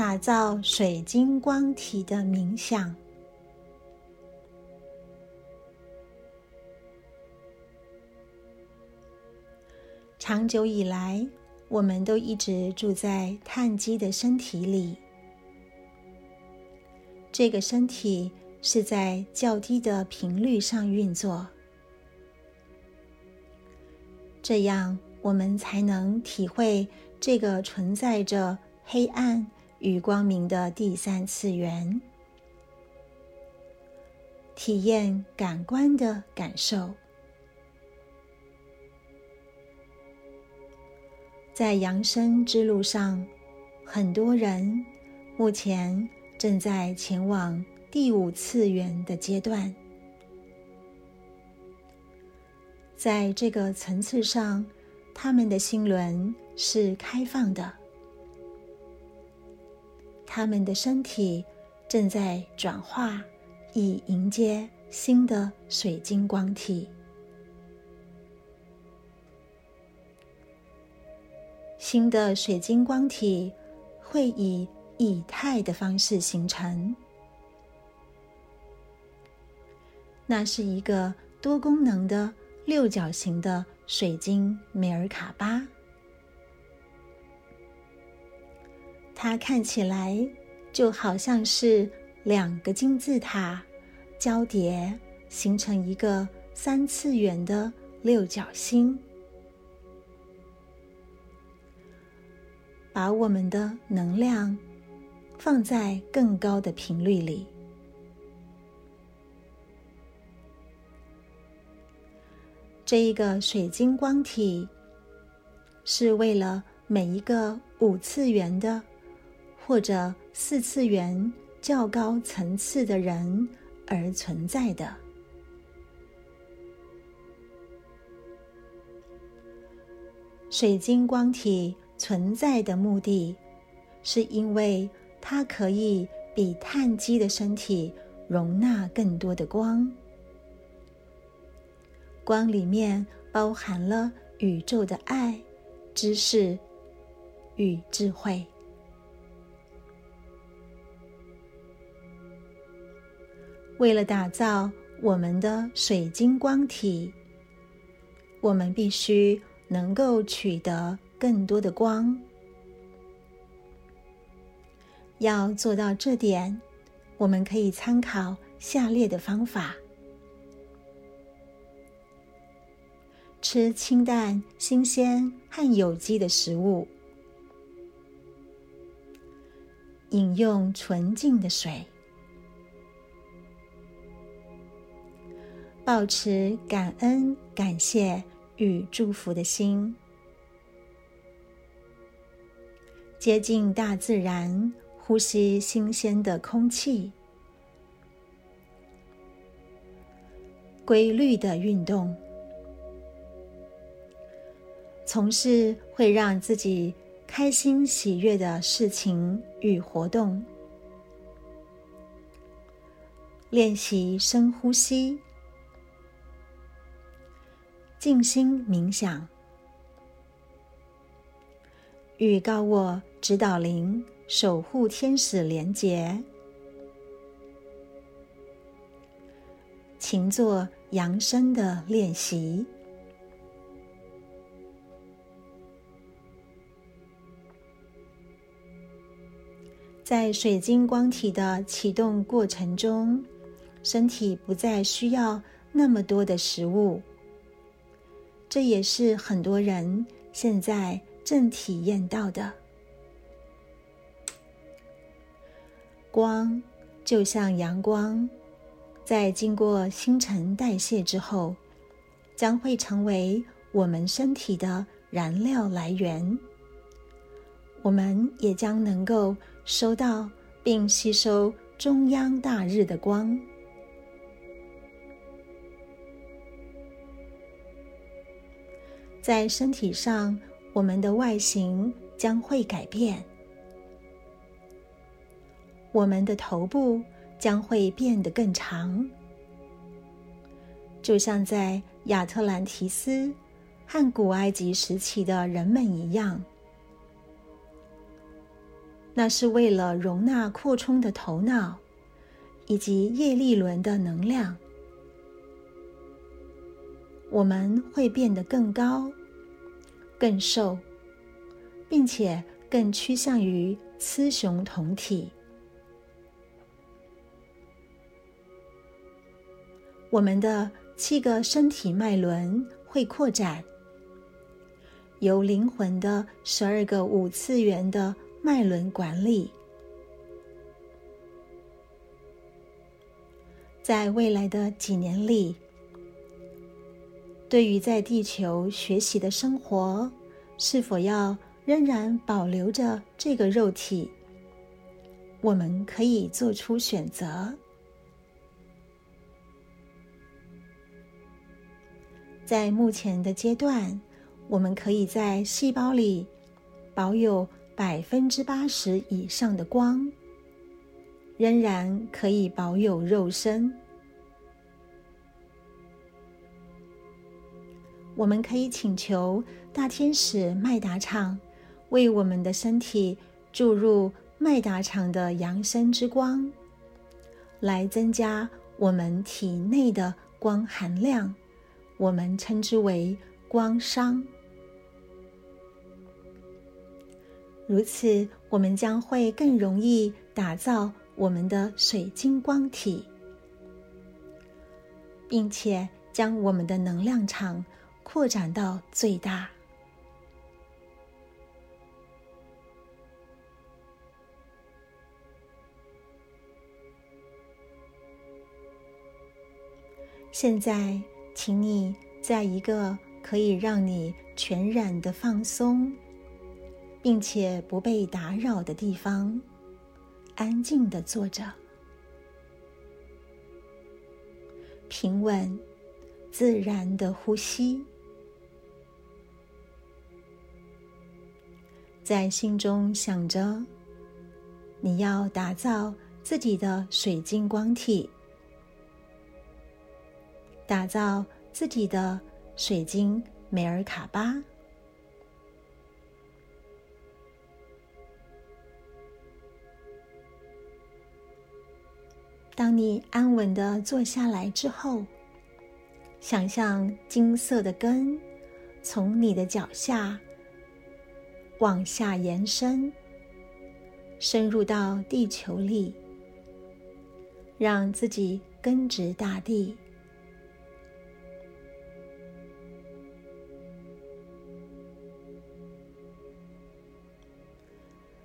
打造水晶光体的冥想。长久以来，我们都一直住在碳基的身体里。这个身体是在较低的频率上运作，这样我们才能体会这个存在着黑暗与光明的第三次元，体验感官的感受。在扬升之路上，很多人目前正在前往第五次元的阶段。在这个层次上，他们的心轮是开放的，他们的身体正在转化，以迎接新的水晶光体。新的水晶光体会以以太的方式形成，那是一个多功能的六角形的水晶梅尔卡巴。它看起来就好像是两个金字塔交叠，形成一个三次元的六角星。把我们的能量放在更高的频率里。这一个水晶光体是为了每一个五次元的或者四次元较高层次的人而存在的。水晶光体。存在的目的，是因为它可以比碳基的身体容纳更多的光。光里面包含了宇宙的爱、知识与智慧。为了打造我们的水晶光体，我们必须能够取得。更多的光，要做到这点，我们可以参考下列的方法：吃清淡、新鲜和有机的食物，饮用纯净的水，保持感恩、感谢与祝福的心。接近大自然，呼吸新鲜的空气，规律的运动，从事会让自己开心喜悦的事情与活动，练习深呼吸，静心冥想，与高我。指导灵、守护天使连结，请做扬声的练习。在水晶光体的启动过程中，身体不再需要那么多的食物，这也是很多人现在正体验到的。光就像阳光，在经过新陈代谢之后，将会成为我们身体的燃料来源。我们也将能够收到并吸收中央大日的光，在身体上，我们的外形将会改变。我们的头部将会变得更长，就像在亚特兰提斯和古埃及时期的人们一样。那是为了容纳扩充的头脑以及叶利轮的能量。我们会变得更高、更瘦，并且更趋向于雌雄同体。我们的七个身体脉轮会扩展，由灵魂的十二个五次元的脉轮管理。在未来的几年里，对于在地球学习的生活，是否要仍然保留着这个肉体，我们可以做出选择。在目前的阶段，我们可以在细胞里保有百分之八十以上的光，仍然可以保有肉身。我们可以请求大天使麦达场为我们的身体注入麦达场的扬升之光，来增加我们体内的光含量。我们称之为光商。如此，我们将会更容易打造我们的水晶光体，并且将我们的能量场扩展到最大。现在。请你在一个可以让你全然的放松，并且不被打扰的地方，安静的坐着，平稳、自然的呼吸，在心中想着你要打造自己的水晶光体。打造自己的水晶梅尔卡巴。当你安稳的坐下来之后，想象金色的根从你的脚下往下延伸，深入到地球里，让自己根植大地。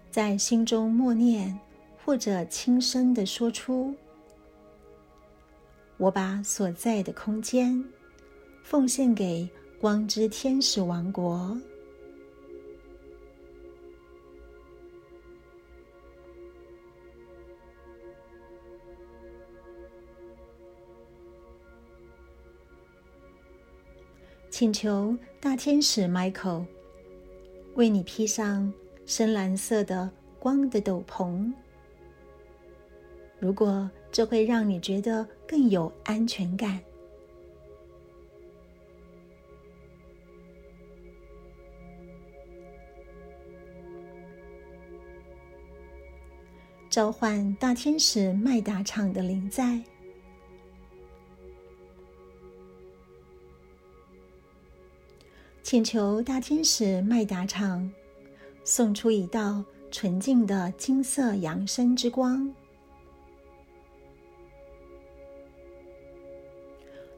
在心中默念，或者轻声的说出：“我把所在的空间奉献给光之天使王国。”请求大天使 Michael 为你披上。深蓝色的光的斗篷，如果这会让你觉得更有安全感，召唤大天使麦达场的灵在，请求大天使麦达场。送出一道纯净的金色扬升之光，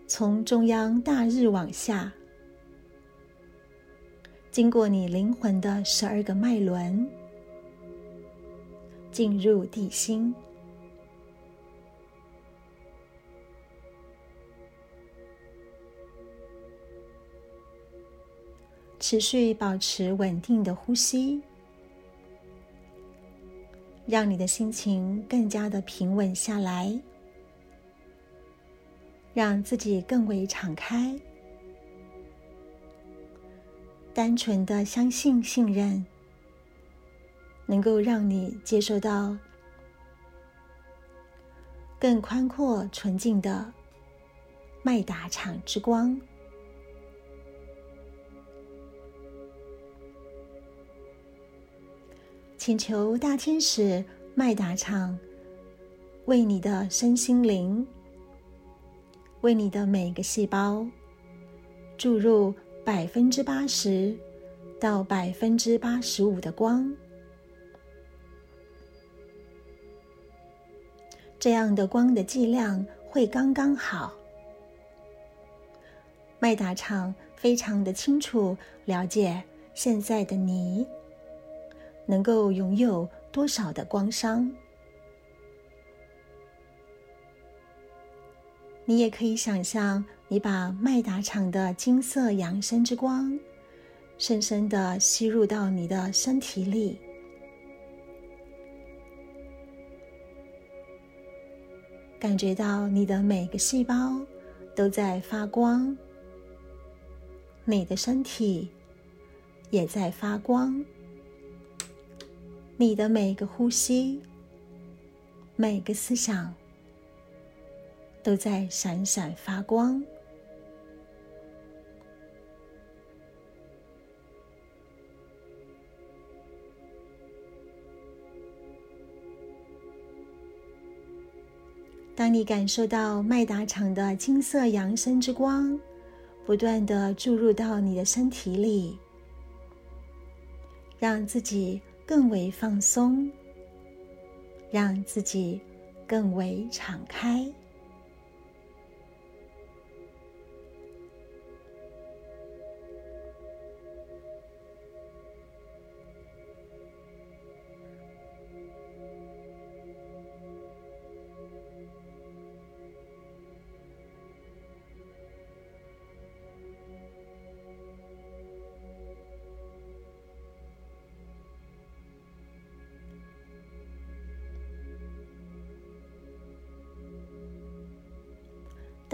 从中央大日往下，经过你灵魂的十二个脉轮，进入地心。持续保持稳定的呼吸，让你的心情更加的平稳下来，让自己更为敞开，单纯的相信、信任，能够让你接受到更宽阔、纯净的麦达场之光。请求大天使麦达唱为你的身心灵，为你的每个细胞注入百分之八十到百分之八十五的光。这样的光的剂量会刚刚好。麦达唱非常的清楚了解现在的你能够拥有多少的光商。你也可以想象，你把麦达场的金色扬升之光深深的吸入到你的身体里。感觉到你的每个细胞都在发光，你的身体也在发光，你的每个呼吸、每个思想都在闪闪发光。当你感受到麦达场的金色扬升之光不断的注入到你的身体里，让自己更为放松，让自己更为敞开。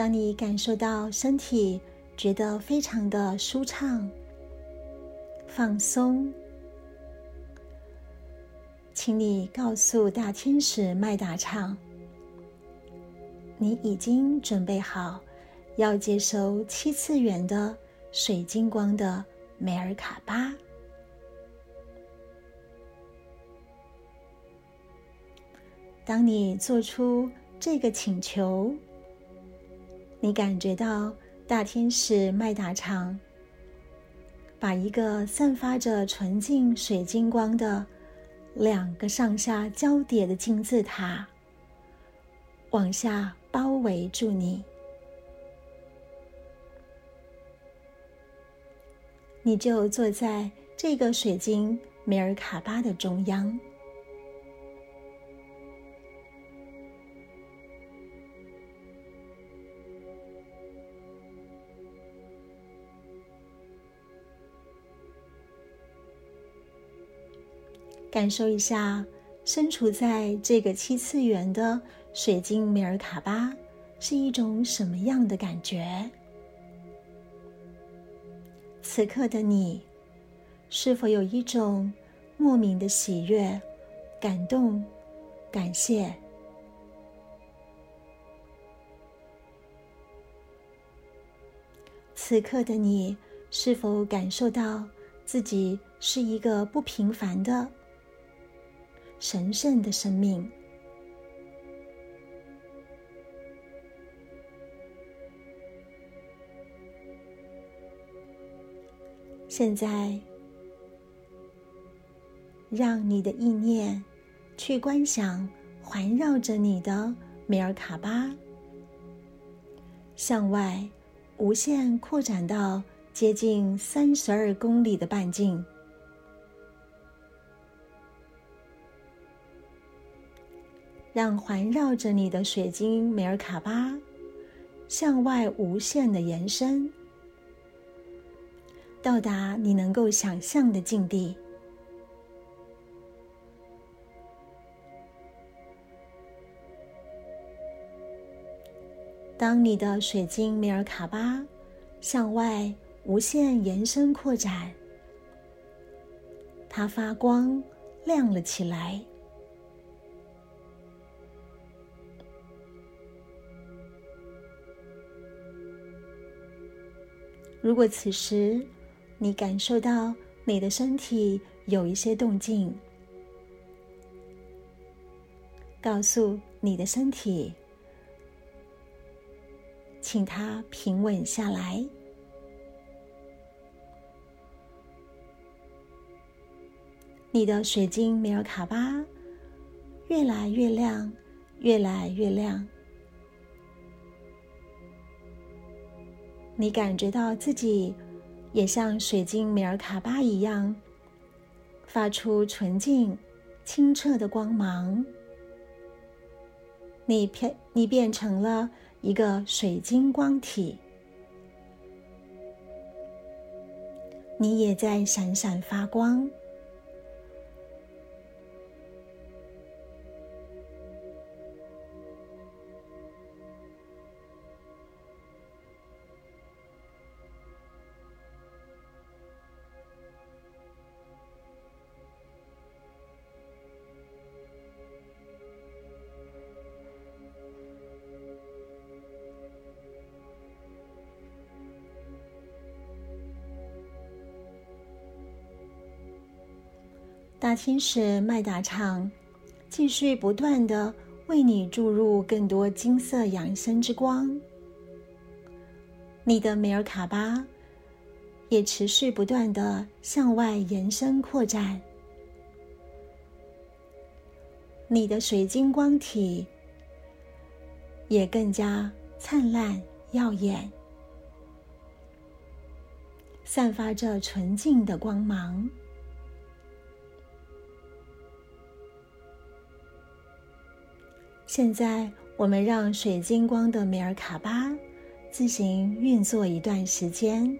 当你感受到身体觉得非常的舒畅、放松，请你告诉大天使麦达唱，你已经准备好要接收七次元的水晶光的梅尔卡巴。当你做出这个请求。你感觉到大天使麦达场把一个散发着纯净水晶光的两个上下交叠的金字塔往下包围住你，你就坐在这个水晶梅尔卡巴的中央。感受一下，身处在这个七次元的水晶米尔卡巴是一种什么样的感觉？此刻的你，是否有一种莫名的喜悦、感动、感谢？此刻的你，是否感受到自己是一个不平凡的？神圣的生命。现在，让你的意念去观想环绕着你的梅尔卡巴，向外无限扩展到接近三十二公里的半径。让环绕着你的水晶梅尔卡巴向外无限的延伸，到达你能够想象的境地。当你的水晶梅尔卡巴向外无限延伸扩展，它发光亮了起来。如果此时你感受到你的身体有一些动静，告诉你的身体，请它平稳下来。你的水晶米尔卡巴越来越亮，越来越亮。你感觉到自己也像水晶米尔卡巴一样，发出纯净、清澈的光芒。你变，你变成了一个水晶光体，你也在闪闪发光。大天使麦达场继续不断的为你注入更多金色养生之光，你的梅尔卡巴也持续不断的向外延伸扩展，你的水晶光体也更加灿烂耀眼，散发着纯净的光芒。现在，我们让水晶光的梅尔卡巴自行运作一段时间。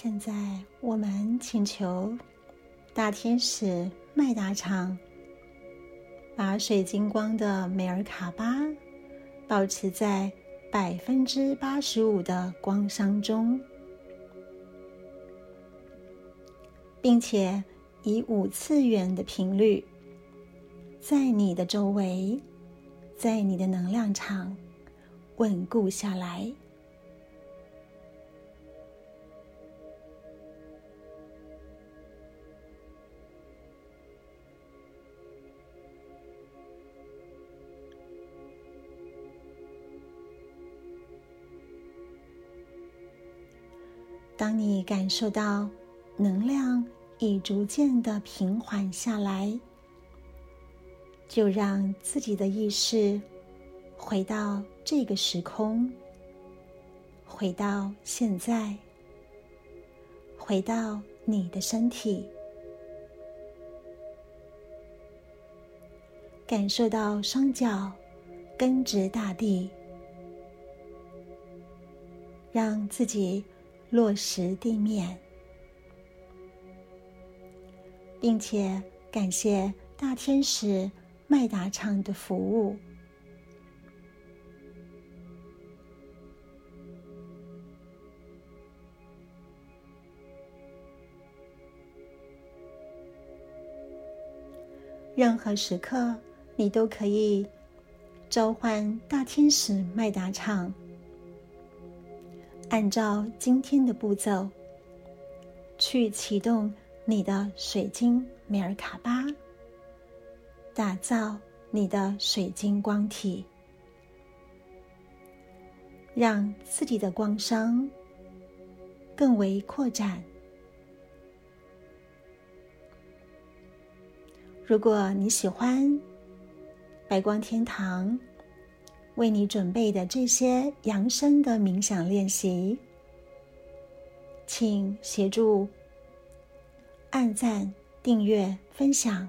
现在，我们请求大天使麦达场把水晶光的美尔卡巴保持在百分之八十五的光伤中，并且以五次元的频率，在你的周围，在你的能量场稳固下来。当你感受到能量已逐渐的平缓下来，就让自己的意识回到这个时空，回到现在，回到你的身体，感受到双脚根植大地，让自己。落实地面，并且感谢大天使麦达场的服务。任何时刻，你都可以召唤大天使麦达场。按照今天的步骤，去启动你的水晶米尔卡巴，打造你的水晶光体，让自己的光商更为扩展。如果你喜欢白光天堂。为你准备的这些扬声的冥想练习，请协助按赞、订阅、分享，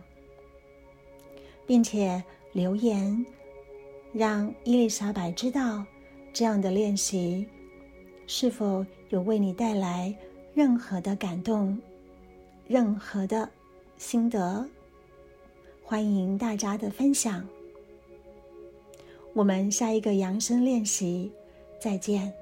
并且留言，让伊丽莎白知道这样的练习是否有为你带来任何的感动、任何的心得。欢迎大家的分享。我们下一个扬声练习，再见。